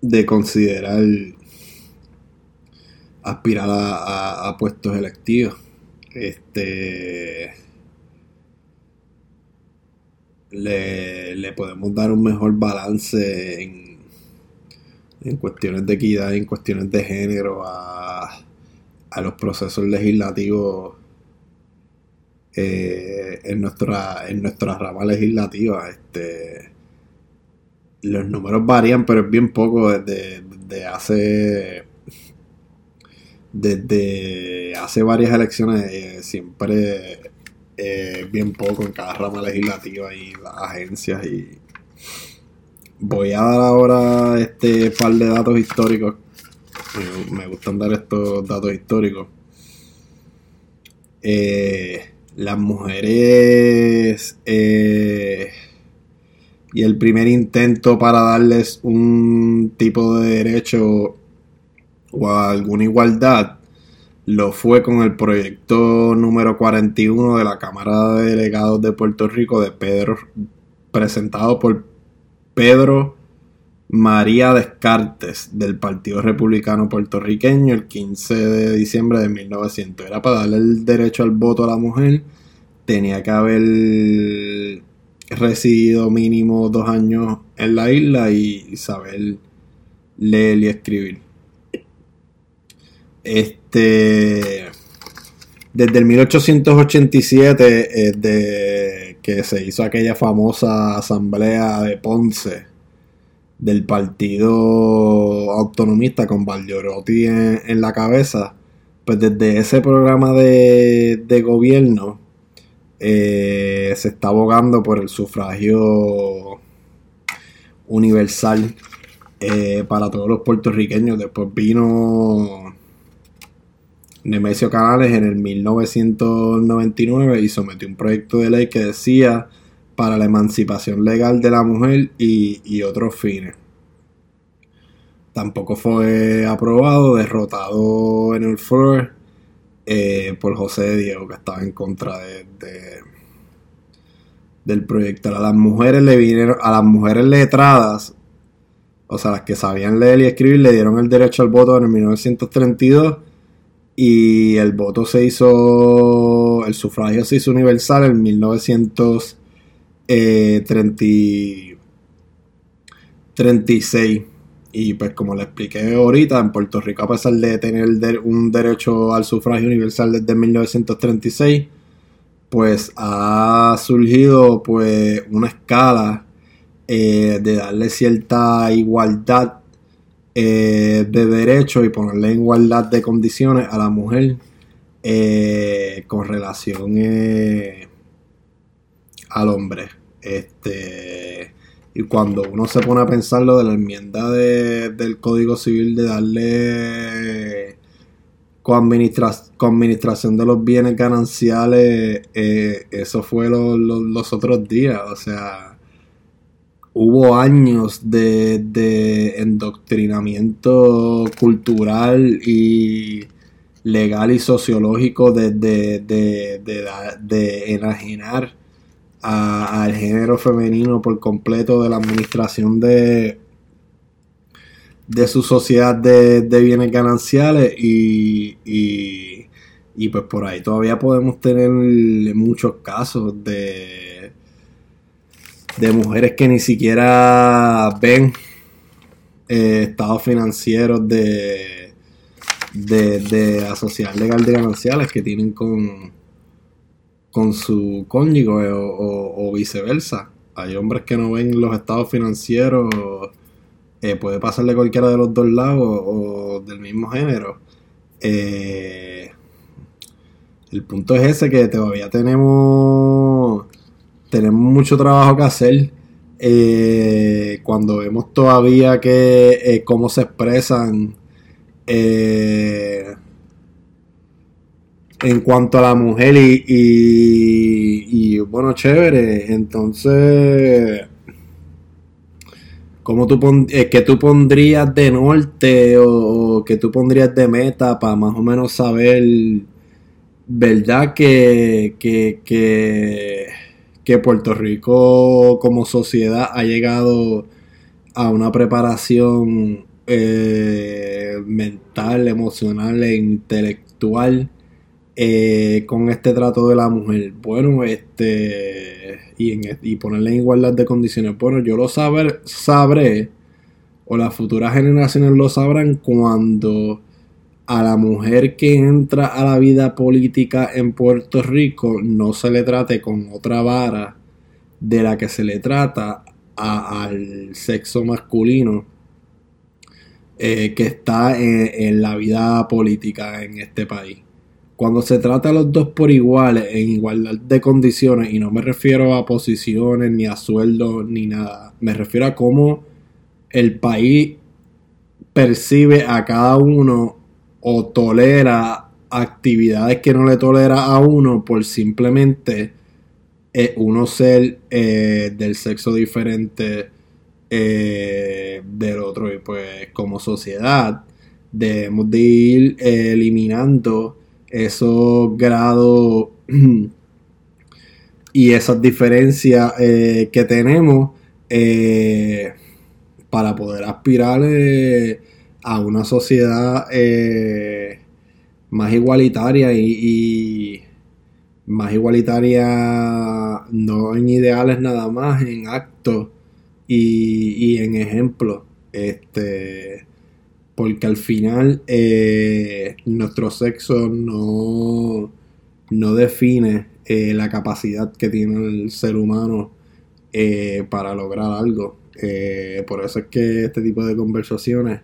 de considerar aspirar a, puestos electivos. Este le, le podemos dar un mejor balance en, en cuestiones de equidad, en cuestiones de género, a, los procesos legislativos eh, en, nuestra, en nuestra rama legislativa. Este, los números varían, pero es bien poco desde, hace desde hace varias elecciones eh, siempre eh, bien poco en cada rama legislativa y las agencias y voy a dar ahora este par de datos históricos. Me, gustan dar estos datos históricos. Eh, las mujeres y el primer intento para darles un tipo de derecho o alguna igualdad lo fue con el proyecto número 41 de la Cámara de Delegados de Puerto Rico de Pedro presentado por Pedro María Descartes del Partido Republicano Puertorriqueño el 15 de diciembre de 1900. Era para darle el derecho al voto a la mujer. Tenía que haber residido mínimo dos años en la isla y saber leer y escribir. Este. Desde el 1887, eh, de que se hizo aquella famosa asamblea de Ponce del partido autonomista con Valdeorotti en, la cabeza, pues desde ese programa de, gobierno eh, se está abogando por el sufragio universal eh, para todos los puertorriqueños. Después vino Nemesio Canales en el 1999 y sometió un proyecto de ley que decía para la emancipación legal de la mujer y, otros fines. Tampoco fue aprobado, derrotado en el floor eh, por José Diego, que estaba en contra de, del proyecto. A las mujeres le vinieron, a las mujeres letradas, o sea, las que sabían leer y escribir, le dieron el derecho al voto en el 1932 y el voto se hizo, el sufragio se hizo universal en 1936. Y pues como le expliqué ahorita, en Puerto Rico a pesar de tener un derecho al sufragio universal desde 1936, pues ha surgido pues una escala eh, de darle cierta igualdad eh, de derechos y ponerle igualdad de condiciones a la mujer eh, con relación eh, al hombre. Este, Y cuando uno se pone a pensar lo de la enmienda del Código Civil de darle con, administración de los bienes gananciales, eso fue los otros días. O sea, hubo años de, de endoctrinamiento cultural y legal y sociológico de, de, de, de enajenar al género femenino por completo de la administración de, de su sociedad de, bienes gananciales y, y, pues por ahí todavía podemos tener muchos casos de, de mujeres que ni siquiera ven eh, estados financieros de, de, de la sociedad legal de gananciales que tienen con, con su cónyuge o viceversa. Hay hombres que no ven los estados financieros eh, puede pasarle cualquiera de los dos lados o, del mismo género. Eh, el punto es ese que todavía tenemos tenemos mucho trabajo que hacer. Eh, cuando vemos todavía que cómo se expresan en cuanto a la mujer y, bueno chévere. Entonces ¿Cómo tú eh, que tú pondrías de norte o, que tú pondrías de meta para más o menos saber, verdad, que, que, Puerto Rico como sociedad ha llegado a una preparación eh, mental, emocional e intelectual eh, con este trato de la mujer. Bueno, este y, en, y ponerle en igualdad de condiciones. Bueno, yo lo saber, sabré, o las futuras generaciones lo sabrán cuando a la mujer que entra a la vida política en Puerto Rico no se le trate con otra vara de la que se le trata al sexo masculino eh, que está en la vida política en este país. Cuando se trata a los dos por iguales, en igualdad de condiciones, y no me refiero a posiciones, ni a sueldos, ni nada, me refiero a cómo el país percibe a cada uno o tolera actividades que no le tolera a uno por simplemente eh, uno ser eh, del sexo diferente eh, del otro. Y pues como sociedad debemos de ir eliminando esos grados y esas diferencias que tenemos para poder aspirar a una sociedad más igualitaria y, más igualitaria no en ideales nada más, en actos y, en ejemplos. Este, porque al final eh, nuestro sexo no, no define eh, la capacidad que tiene el ser humano eh, para lograr algo. por eso es que este tipo de conversaciones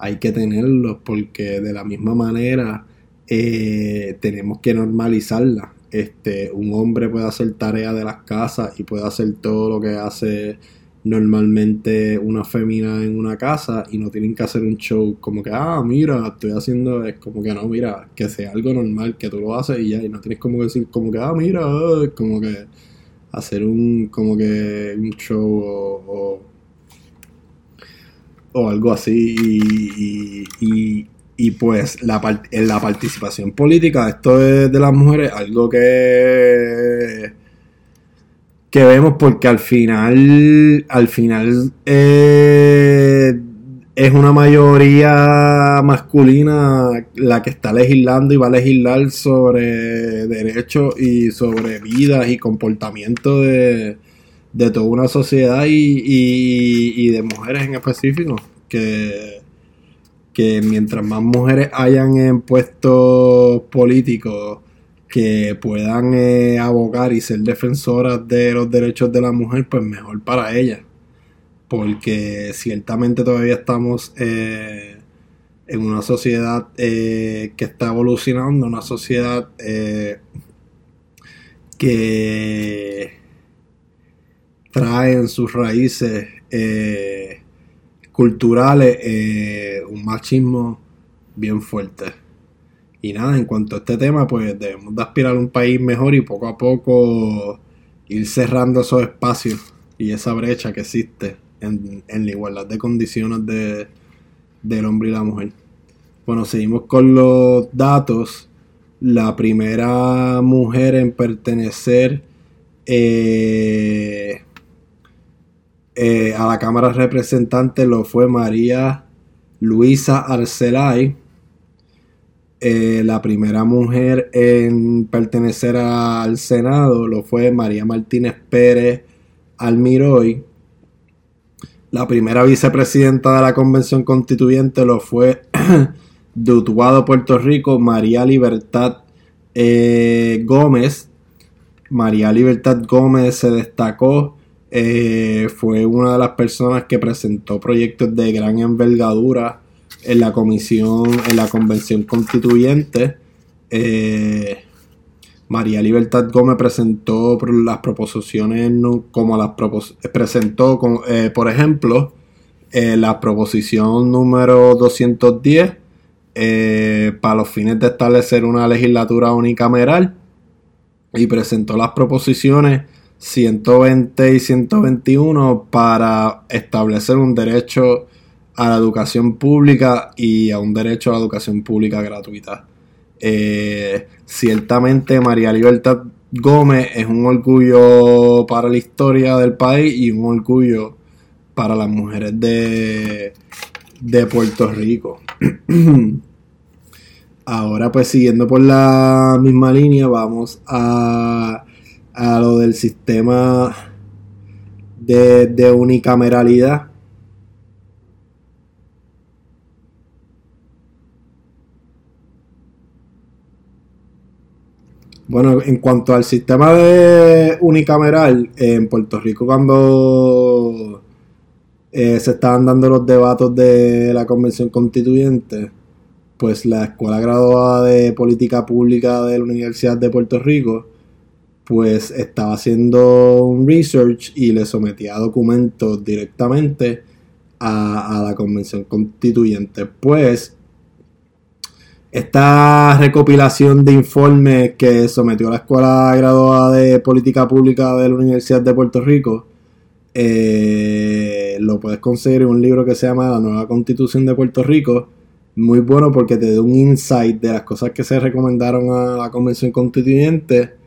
hay que tenerlos porque de la misma manera tenemos que normalizarlas. Este, un hombre puede hacer tarea de las casas y puede hacer todo lo que hace normalmente una fémina en una casa y no tienen que hacer un show como que, ah, mira, estoy haciendo, es como que no, mira, que sea algo normal, que tú lo haces y ya, y no tienes como que decir como que, ah, mira, como que hacer un, como que un show o, algo así y, y, pues la, en la participación política, esto es de las mujeres, algo que que vemos porque al final, al final eh, es una mayoría masculina la que está legislando y va a legislar sobre derechos y sobre vidas y comportamiento de, de toda una sociedad y, y, de mujeres en específico. Que, que mientras más mujeres hayan en puestos políticos, que puedan eh, abogar y ser defensoras de los derechos de la mujer, pues mejor para ellas. Porque ciertamente todavía estamos eh, en una sociedad eh, que está evolucionando, una sociedad que, trae en sus raíces eh, culturales eh, un machismo bien fuerte. Y nada, en cuanto a este tema, pues debemos de aspirar a un país mejor y poco a poco ir cerrando esos espacios y esa brecha que existe en, la igualdad de condiciones de, del hombre y la mujer. Bueno, seguimos con los datos. La primera mujer en pertenecer eh, eh, a la Cámara de Representantes lo fue María Luisa Arcelay. Eh, la primera mujer en pertenecer al Senado lo fue María Martínez Pérez Almiroy. La primera vicepresidenta de la Convención Constituyente lo fue de Utuado, Puerto Rico, María Libertad eh, Gómez. María Libertad Gómez se destacó, eh, fue una de las personas que presentó proyectos de gran envergadura en la comisión, en la convención constituyente. Eh, María Libertad Gómez presentó las proposiciones como las presentó, por ejemplo, la proposición número 210 para los fines de establecer una legislatura unicameral y presentó las proposiciones 120 y 121 para establecer un derecho a la educación pública y a un derecho a la educación pública gratuita. Eh, ciertamente María Libertad Gómez es un orgullo para la historia del país y un orgullo para las mujeres de, de Puerto Rico. Ahora pues siguiendo por la misma línea vamos a, a lo del sistema de, unicameralidad. Bueno, en cuanto al sistema de unicameral, en Puerto Rico cuando eh, se estaban dando los debates de la convención constituyente, pues la Escuela Graduada de Política Pública de la Universidad de Puerto Rico, pues estaba haciendo un research y le sometía documentos directamente a, la Convención Constituyente. Pues esta recopilación de informes que sometió la Escuela Graduada de Política Pública de la Universidad de Puerto Rico, eh, lo puedes conseguir en un libro que se llama La Nueva Constitución de Puerto Rico muy bueno porque te da un insight de las cosas que se recomendaron a la convención constituyente,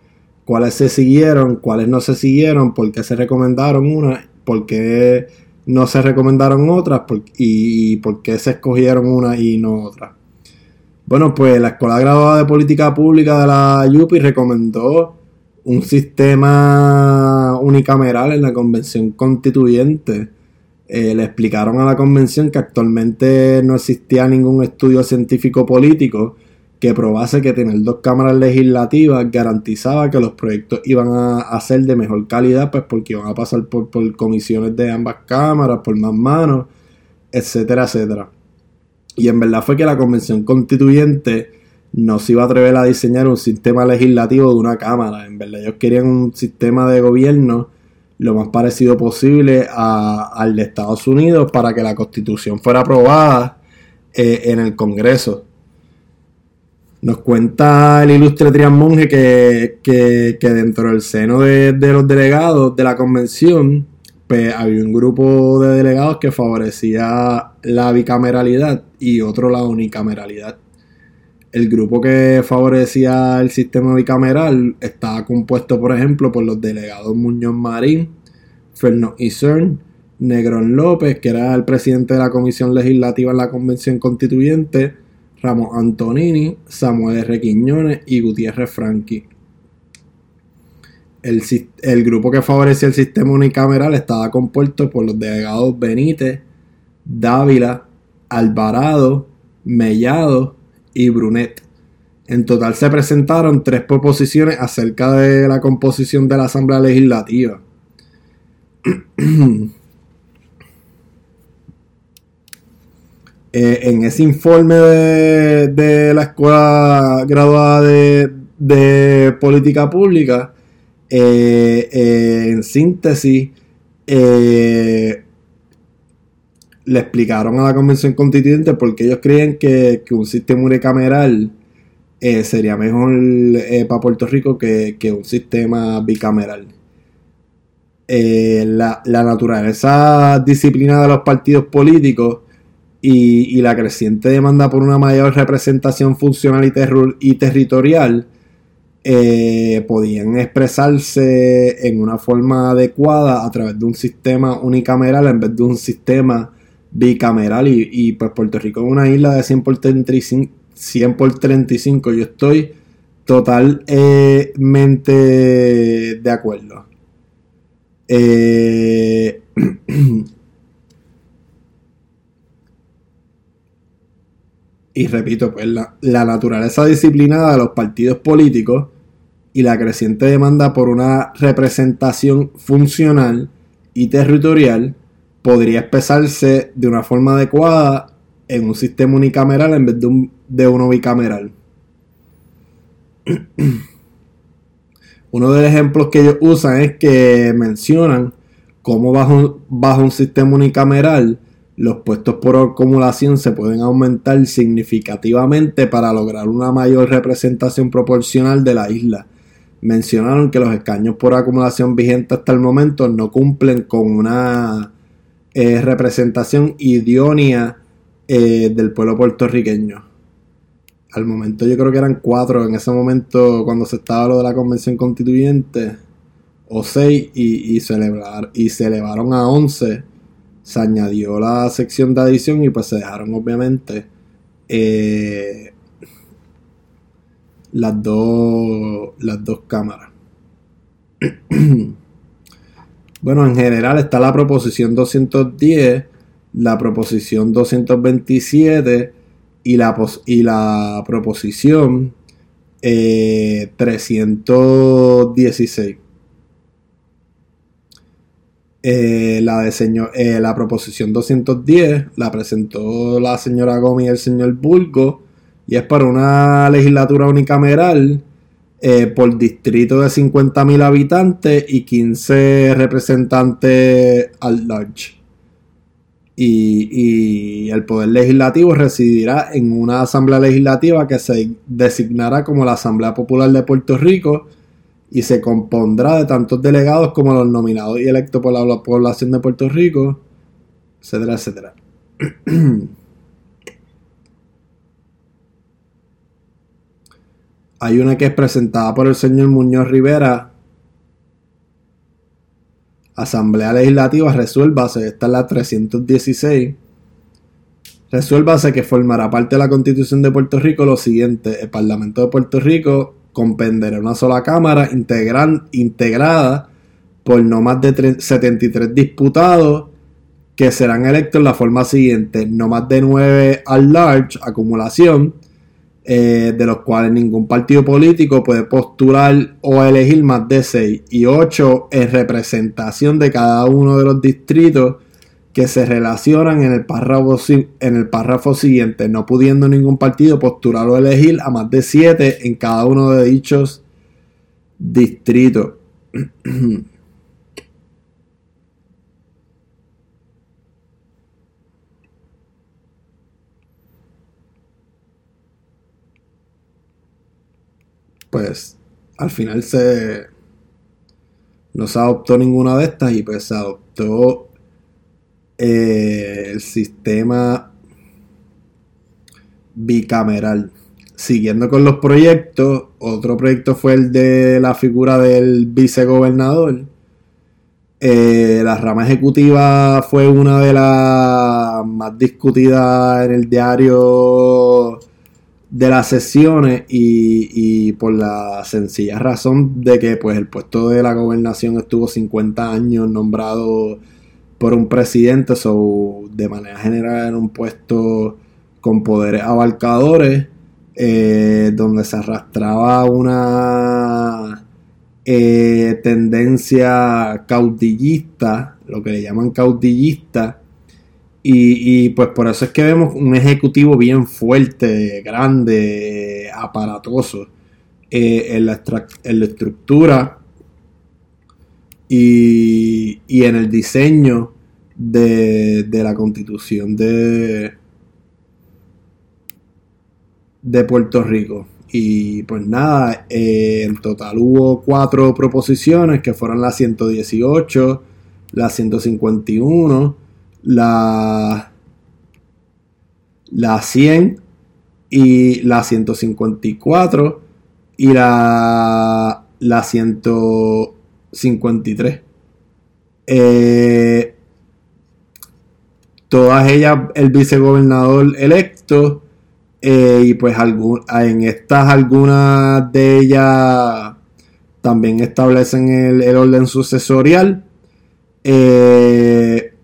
cuáles se siguieron, cuáles no se siguieron, por qué se recomendaron unas, por qué no se recomendaron otras y, por qué se escogieron una y no otras. Bueno, pues la Escuela Graduada de Política Pública de la UPI recomendó un sistema unicameral en la convención constituyente eh, le explicaron a la convención que actualmente no existía ningún estudio científico político que probase que tener dos cámaras legislativas garantizaba que los proyectos iban a, ser de mejor calidad, pues porque iban a pasar por, comisiones de ambas cámaras, por más manos, etcétera, etcétera. Y en verdad fue que la convención constituyente no se iba a atrever a diseñar un sistema legislativo de una cámara. En verdad ellos querían un sistema de gobierno lo más parecido posible al de Estados Unidos para que la constitución fuera aprobada eh, en el Congreso. Nos cuenta el ilustre Trian Monge que, dentro del seno de, los delegados de la convención pues, había un grupo de delegados que favorecía la bicameralidad y otro la unicameralidad. El grupo que favorecía el sistema bicameral estaba compuesto, por ejemplo, por los delegados Muñoz Marín, Fernando Isern, Negrón López, que era el presidente de la Comisión Legislativa en la Convención Constituyente, Ramos Antonini, Samuel R. Quiñones y Gutiérrez Franqui. El, el, grupo que favorecía el sistema unicameral estaba compuesto por los delegados Benítez, Dávila, Alvarado, Mellado y Brunet. En total se presentaron tres proposiciones acerca de la composición de la Asamblea Legislativa. Eh, en ese informe de, la Escuela Graduada de, Política Pública, eh, eh, en síntesis, le explicaron a la convención constituyente porque ellos creen que, un sistema unicameral sería mejor para Puerto Rico que, un sistema bicameral. la, la, naturaleza disciplinada de los partidos políticos y, la creciente demanda por una mayor representación funcional y, territorial eh, podían expresarse en una forma adecuada a través de un sistema unicameral en vez de un sistema bicameral. Y, pues Puerto Rico es una isla de 100 por 35, 100 por 35 yo estoy totalmente de acuerdo. Eh, y repito, pues la, naturaleza disciplinada de los partidos políticos y la creciente demanda por una representación funcional y territorial podría expresarse de una forma adecuada en un sistema unicameral en vez de, un, uno bicameral. Uno de los ejemplos que ellos usan es que mencionan cómo bajo un sistema unicameral los puestos por acumulación se pueden aumentar significativamente para lograr una mayor representación proporcional de la isla. Mencionaron que los escaños por acumulación vigentes hasta el momento no cumplen con una eh, representación idónea eh, del pueblo puertorriqueño. Al momento yo creo que eran cuatro en ese momento cuando se estaba lo de la convención constituyente, o seis, y, y se elevaron a once se añadió la sección de adición y pues se dejaron obviamente eh, las dos las dos cámaras. Bueno en general está la proposición 210 la proposición 227 y la, y la proposición 316 eh, la, eh, la proposición 210 la presentó la señora Gómez y el señor Bulgo y es para una legislatura unicameral eh, por distrito de 50.000 habitantes y 15 representantes al large. Y, y, el poder legislativo residirá en una asamblea legislativa que se designará como la Asamblea Popular de Puerto Rico y se compondrá de tantos delegados como los nominados y electos por la población de Puerto Rico, etcétera, etcétera. Hay una que es presentada por el señor Muñoz Rivera. Asamblea Legislativa, resuélvase, esta es la 316. Resuélvase que formará parte de la Constitución de Puerto Rico lo siguiente: el Parlamento de Puerto Rico comprenderá una sola Cámara integrada por no más de 73 diputados que serán electos en la forma siguiente, no más de 9 al large, acumulación, eh, de los cuales ningún partido político puede postular o elegir más de 6, y 8 en representación de cada uno de los distritos que se relacionan en el párrafo, en el párrafo siguiente, no pudiendo ningún partido postular o elegir a más de siete en cada uno de dichos distritos. pues al final se no se adoptó ninguna de estas y pues se adoptó eh, el sistema bicameral. Siguiendo con los proyectos, otro proyecto fue el de la figura del vicegobernador. Eh, la rama ejecutiva fue una de las más discutidas en el diario de las sesiones y, y, por la sencilla razón de que pues el puesto de la gobernación estuvo 50 años nombrado por un presidente, so, de manera general en un puesto con poderes abarcadores, eh, donde se arrastraba una eh, tendencia caudillista, lo que le llaman caudillista, y, pues por eso es que vemos un ejecutivo bien fuerte, grande, aparatoso eh, en, la estructura y en el diseño de, de la constitución de, de Puerto Rico. Y pues nada, eh, en total hubo cuatro proposiciones que fueron la 118, la 151, la, la 100 y la 154 y la, la 153. Eh, todas ellas el vicegobernador electo eh, y pues en estas algunas de ellas también establecen el, orden sucesorial. Eh,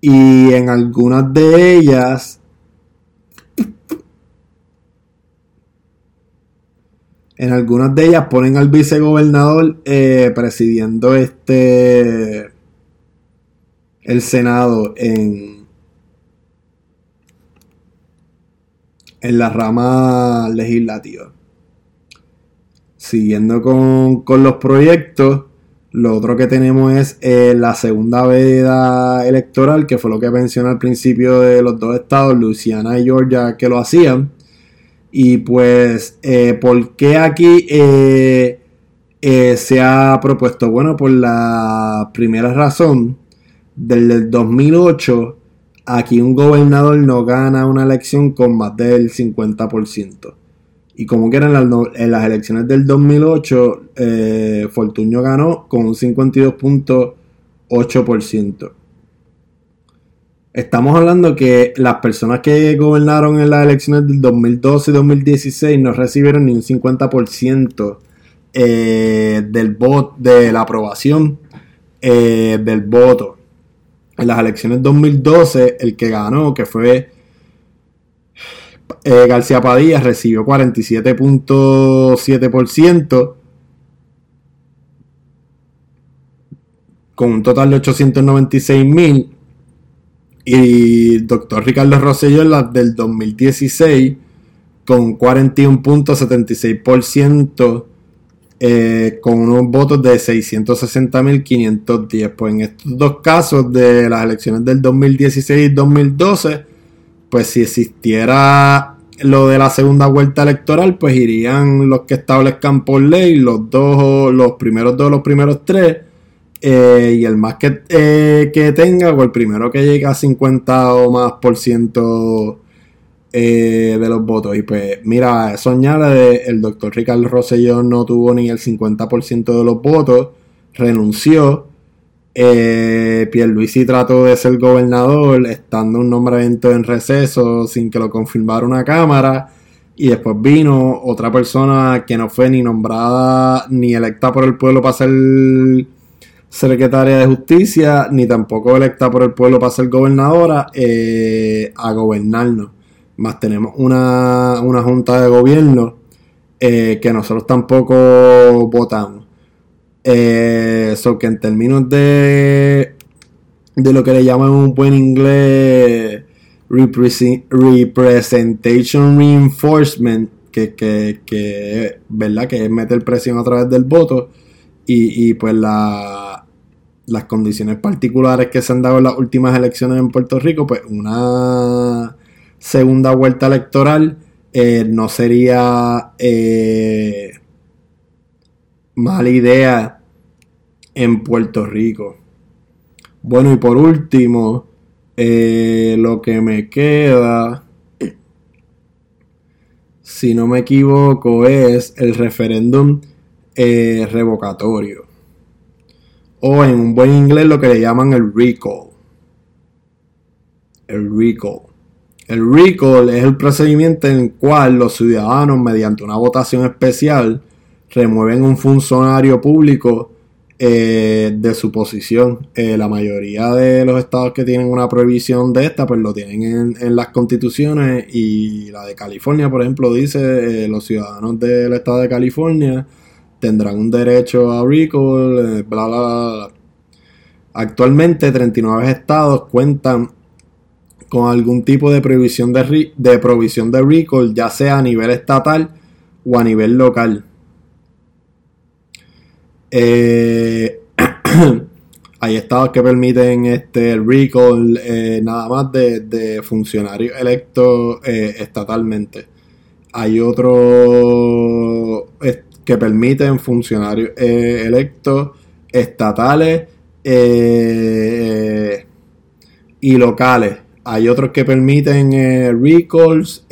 y en algunas de ellas en algunas de ellas ponen al vicegobernador eh, presidiendo este el senado en en la rama legislativa. Siguiendo con, los proyectos, lo otro que tenemos es eh, la segunda veda electoral, que fue lo que mencioné al principio de los dos estados, Luisiana y Georgia, que lo hacían. Y pues, eh, ¿por qué aquí eh, se ha propuesto? Bueno, por la primera razón, del 2008 Aquí un gobernador no gana una elección con más del 50%. Y como que eran en las elecciones del 2008, eh, Fortuño ganó con un 52.8%. Estamos hablando que las personas que gobernaron en las elecciones del 2012 y 2016 no recibieron ni un 50% eh, del voto, de la aprobación eh, del voto en las elecciones 2012, el que ganó, que fue eh, García Padilla, recibió 47.7%, con un total de 896 mil. Y doctor Ricardo Rosselló la del 2016, con 41.76%. Eh, con unos votos de 660.510. Pues en estos dos casos de las elecciones del 2016 y 2012, pues si existiera lo de la segunda vuelta electoral, pues irían los que establezcan por ley, los dos, los primeros dos, los primeros tres, eh, y el más que, eh, que tenga, o el primero que llegue a 50 o más por ciento eh, de los votos. Y pues, mira, eso añade, el doctor Ricardo Rosselló no tuvo ni el 50% de los votos, renunció. Eh, Pierluisi trató de ser gobernador estando un nombramiento en receso sin que lo confirmara una cámara. Y después vino otra persona que no fue ni nombrada ni electa por el pueblo para ser secretaria de justicia, ni tampoco electa por el pueblo para ser gobernadora, eh, a gobernarnos más tenemos una, junta de gobierno eh, que nosotros tampoco votamos. Eh, que en términos de, de lo que le llaman un buen inglés representation reinforcement, que, que, ¿verdad? que es meter presión a través del voto y, y pues la, las condiciones particulares que se han dado en las últimas elecciones en Puerto Rico, pues una segunda vuelta electoral eh, no sería eh, mala idea en Puerto Rico. Bueno, y por último, eh, lo que me queda, si no me equivoco, es el referéndum revocatorio. O en un buen inglés lo que le llaman el recall. El recall. El recall es el procedimiento en el cual los ciudadanos, mediante una votación especial, remueven un funcionario público eh, de su posición. Eh, la mayoría de los estados que tienen una prohibición de esta, pues lo tienen en, las constituciones y la de California, por ejemplo, dice eh, los ciudadanos del estado de California tendrán un derecho a recall, bla, bla, bla. Actualmente 39 estados cuentan con algún tipo de provisión de, de provisión de recall, ya sea a nivel estatal o a nivel local. Eh, hay estados que permiten este recall eh, nada más de, funcionarios electos eh, estatalmente. Hay otros que permiten funcionarios electos estatales y locales. Hay otros que permiten recalls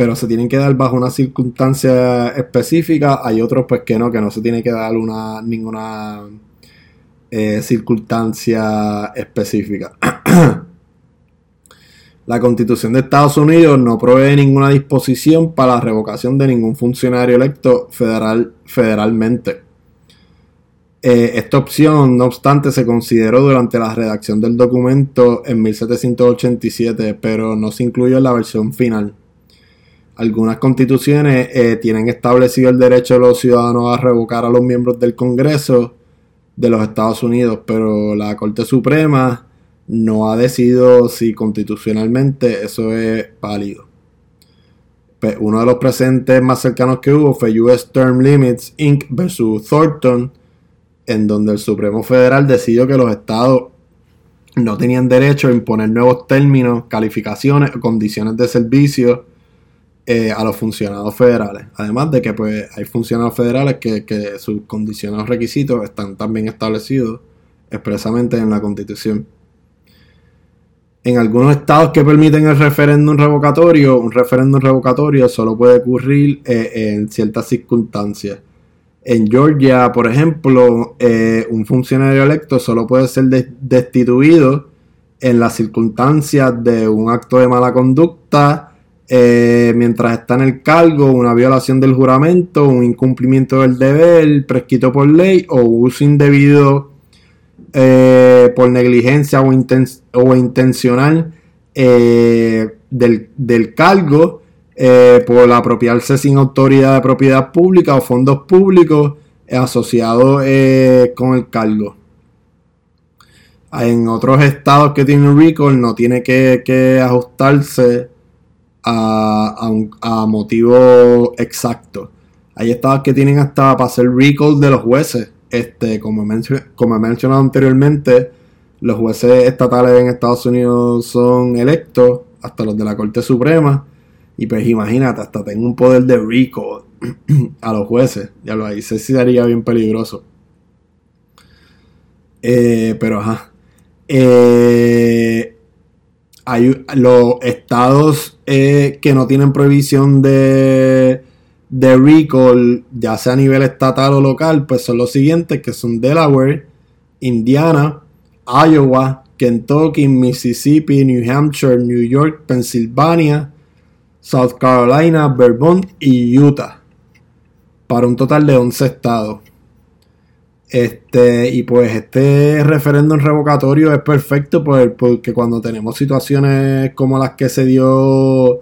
pero se tienen que dar bajo una circunstancia específica. Hay otros pues que no, que no se tiene que dar una ninguna eh, circunstancia específica. la Constitución de Estados Unidos no provee ninguna disposición para la revocación de ningún funcionario electo federal, federalmente. Eh, esta opción, no obstante, se consideró durante la redacción del documento en 1787, pero no se incluyó en la versión final. Algunas constituciones eh, tienen establecido el derecho de los ciudadanos a revocar a los miembros del Congreso de los Estados Unidos, pero la Corte Suprema no ha decidido si constitucionalmente eso es válido. Pues, uno de los presentes más cercanos que hubo fue US Term Limits Inc. versus Thornton, en donde el Supremo Federal decidió que los estados no tenían derecho a imponer nuevos términos, calificaciones o condiciones de servicio eh, a los funcionarios federales. Además de que pues hay funcionarios federales que, sus condiciones o requisitos están también establecidos expresamente en la Constitución. En algunos estados que permiten el referéndum revocatorio, un referéndum revocatorio solo puede ocurrir eh, en ciertas circunstancias. En Georgia, por ejemplo, eh, un funcionario electo solo puede ser destituido en las circunstancias de un acto de mala conducta, eh, mientras está en el cargo, una violación del juramento, un incumplimiento del deber prescrito por ley o uso indebido eh, por negligencia o, intencional eh, del, cargo por apropiarse sin autoridad de propiedad pública o fondos públicos asociados con el cargo. En otros estados que tienen recall no tiene que ajustarse a, a, motivo exacto. Hay estados que tienen hasta para hacer recall de los jueces. Este, como, he mencionado anteriormente, los jueces estatales en Estados Unidos son electos, hasta los de la Corte Suprema. Y pues imagínate, hasta tengo un poder de recall a los jueces. Ya lo ahí se sería bien peligroso. Eh, pero ajá. Eh, hay los estados eh, que no tienen prohibición de, de recall, ya sea a nivel estatal o local, pues son los siguientes, que son Delaware, Indiana, Iowa, Kentucky, Mississippi, New Hampshire, New York, Pennsylvania, South Carolina, Vermont y Utah. Para un total de 11 estados. Este, y pues este referéndum revocatorio es perfecto porque cuando tenemos situaciones como las que se dio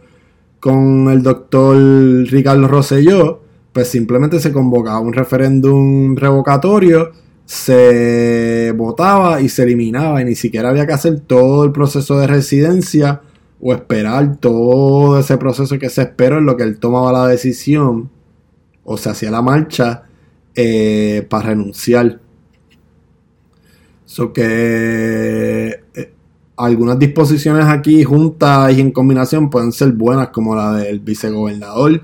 con el doctor Ricardo Rosselló, pues simplemente se convocaba un referéndum revocatorio, se votaba y se eliminaba y ni siquiera había que hacer todo el proceso de residencia o esperar todo ese proceso que se esperó en lo que él tomaba la decisión o se hacía la marcha eh, para renunciar. So que algunas disposiciones aquí juntas y en combinación pueden ser buenas, como la del vicegobernador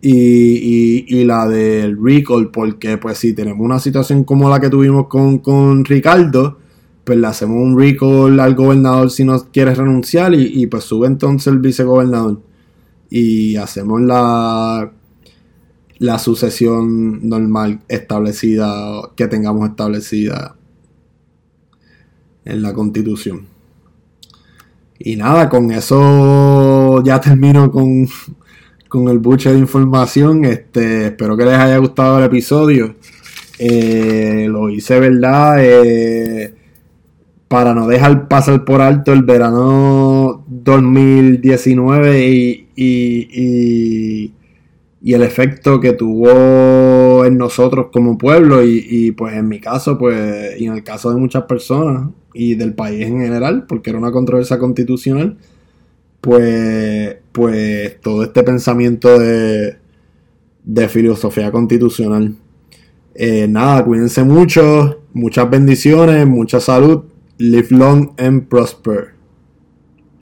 y, la del recall, porque pues si tenemos una situación como la que tuvimos con, con Ricardo, pues le hacemos un recall al gobernador si no quiere renunciar y, y pues sube entonces el vicegobernador. Y hacemos la la sucesión normal establecida, que tengamos establecida en la constitución. Y nada, con eso ya termino con, con el buche de información. Este, espero que les haya gustado el episodio. Eh, lo hice, ¿verdad? Eh, para no dejar pasar por alto el verano 2019 y y el efecto que tuvo en nosotros como pueblo y, pues en mi caso pues y en el caso de muchas personas y del país en general porque era una controversia constitucional pues pues todo este pensamiento de, de filosofía constitucional Eh, nada, cuídense mucho, muchas bendiciones, mucha salud. Live long and prosper.